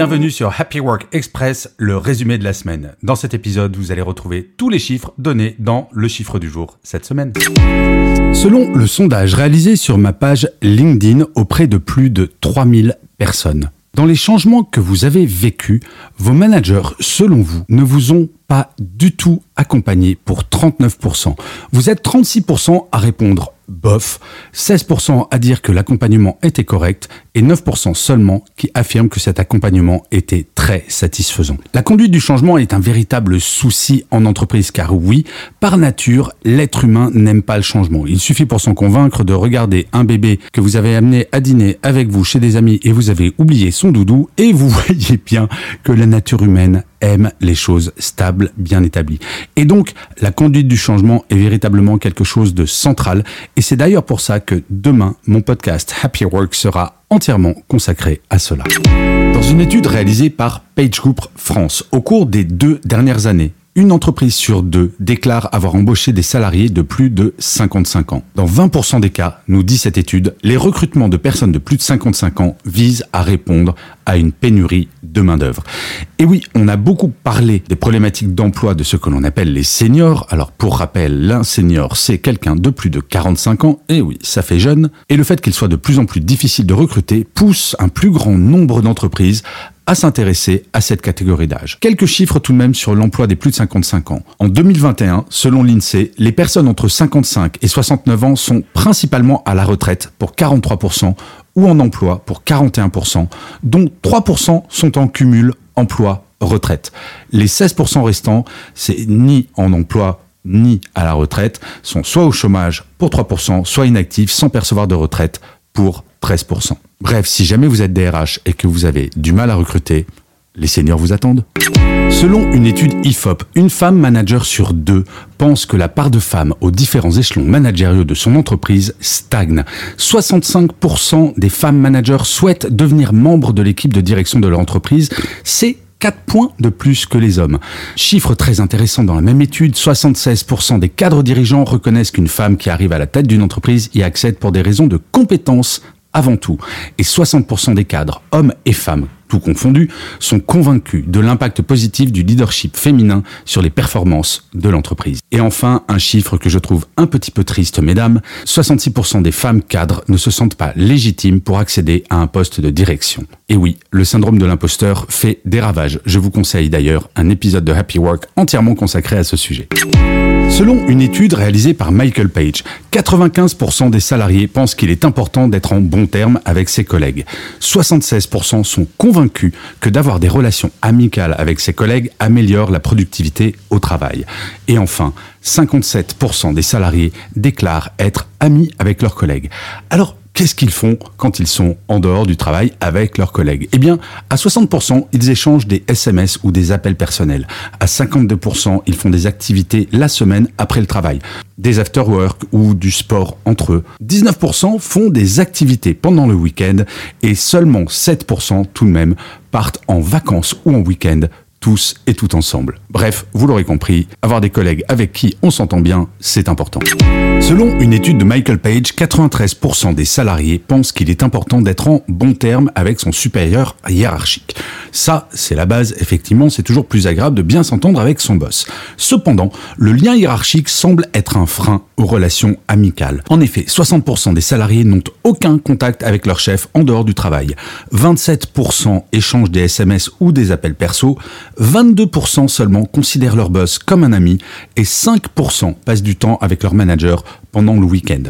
Bienvenue sur Happy Work Express, le résumé de la semaine. Dans cet épisode, vous allez retrouver tous les chiffres donnés dans le chiffre du jour cette semaine. Selon le sondage réalisé sur ma page LinkedIn auprès de plus de 3000 personnes, dans les changements que vous avez vécus, vos managers, selon vous, ne vous ont pas du tout accompagné pour 39%. Vous êtes 36% à répondre bof, 16% à dire que l'accompagnement était correct et 9% seulement qui affirment que cet accompagnement était très satisfaisant. La conduite du changement est un véritable souci en entreprise car oui, par nature, l'être humain n'aime pas le changement. Il suffit pour s'en convaincre de regarder un bébé que vous avez amené à dîner avec vous chez des amis et vous avez oublié son doudou et vous voyez bien que la nature humaine aime les choses stables, bien établies. Et donc, la conduite du changement est véritablement quelque chose de central. Et c'est d'ailleurs pour ça que demain, mon podcast Happy Work sera entièrement consacré à cela. Dans une étude réalisée par PageGroup France au cours des deux dernières années, une entreprise sur deux déclare avoir embauché des salariés de plus de 55 ans. Dans 20% des cas, nous dit cette étude, les recrutements de personnes de plus de 55 ans visent à répondre à une pénurie de main-d'œuvre. Et oui, on a beaucoup parlé des problématiques d'emploi de ce que l'on appelle les seniors. Alors, pour rappel, l'un senior, c'est quelqu'un de plus de 45 ans. Et oui, ça fait jeune. Et le fait qu'il soit de plus en plus difficile de recruter pousse un plus grand nombre d'entreprises à s'intéresser à cette catégorie d'âge. Quelques chiffres tout de même sur l'emploi des plus de 55 ans. En 2021, selon l'INSEE, les personnes entre 55 et 69 ans sont principalement à la retraite pour 43% ou en emploi pour 41%, dont 3% sont en cumul emploi-retraite. Les 16% restants, c'est ni en emploi ni à la retraite, sont soit au chômage pour 3%, soit inactifs sans percevoir de retraite pour 13%. Bref, si jamais vous êtes DRH et que vous avez du mal à recruter, les seniors vous attendent. Selon une étude IFOP, une femme manager sur deux pense que la part de femmes aux différents échelons managériaux de son entreprise stagne. 65% des femmes managers souhaitent devenir membres de l'équipe de direction de leur entreprise. C'est 4 points de plus que les hommes. Chiffre très intéressant dans la même étude, 76% des cadres dirigeants reconnaissent qu'une femme qui arrive à la tête d'une entreprise y accède pour des raisons de compétences avant tout. Et 60% des cadres, hommes et femmes, tout confondus, sont convaincus de l'impact positif du leadership féminin sur les performances de l'entreprise. Et enfin, un chiffre que je trouve un petit peu triste, mesdames, 66% des femmes cadres ne se sentent pas légitimes pour accéder à un poste de direction. Et oui, le syndrome de l'imposteur fait des ravages. Je vous conseille d'ailleurs un épisode de Happy Work entièrement consacré à ce sujet. Selon une étude réalisée par Michael Page, 95% des salariés pensent qu'il est important d'être en bon terme avec ses collègues. 76% sont convaincus que d'avoir des relations amicales avec ses collègues améliore la productivité au travail. Et enfin, 57% des salariés déclarent être amis avec leurs collègues. Alors, Qu'est-ce qu'ils font quand ils sont en dehors du travail avec leurs collègues? Eh bien, à 60%, ils échangent des SMS ou des appels personnels. À 52%, ils font des activités la semaine après le travail, des after-work ou du sport entre eux. 19% font des activités pendant le week-end et seulement 7% tout de même partent en vacances ou en week-end tous et tout ensemble. Bref, vous l'aurez compris, avoir des collègues avec qui on s'entend bien, c'est important. Selon une étude de Michael Page, 93% des salariés pensent qu'il est important d'être en bon terme avec son supérieur hiérarchique. Ça, c'est la base, effectivement, c'est toujours plus agréable de bien s'entendre avec son boss. Cependant, le lien hiérarchique semble être un frein aux relations amicales. En effet, 60% des salariés n'ont aucun contact avec leur chef en dehors du travail. 27% échangent des SMS ou des appels perso. 22% seulement considèrent leur boss comme un ami et 5% passent du temps avec leur manager pendant le week-end.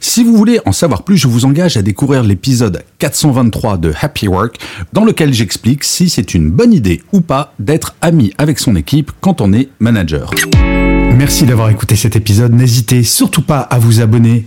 Si vous voulez en savoir plus, je vous engage à découvrir l'épisode 423 de Happy Work dans lequel j'explique si c'est une bonne idée ou pas d'être ami avec son équipe quand on est manager. Merci d'avoir écouté cet épisode. N'hésitez surtout pas à vous abonner.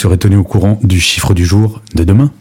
Serez tenu au courant du chiffre du jour de demain.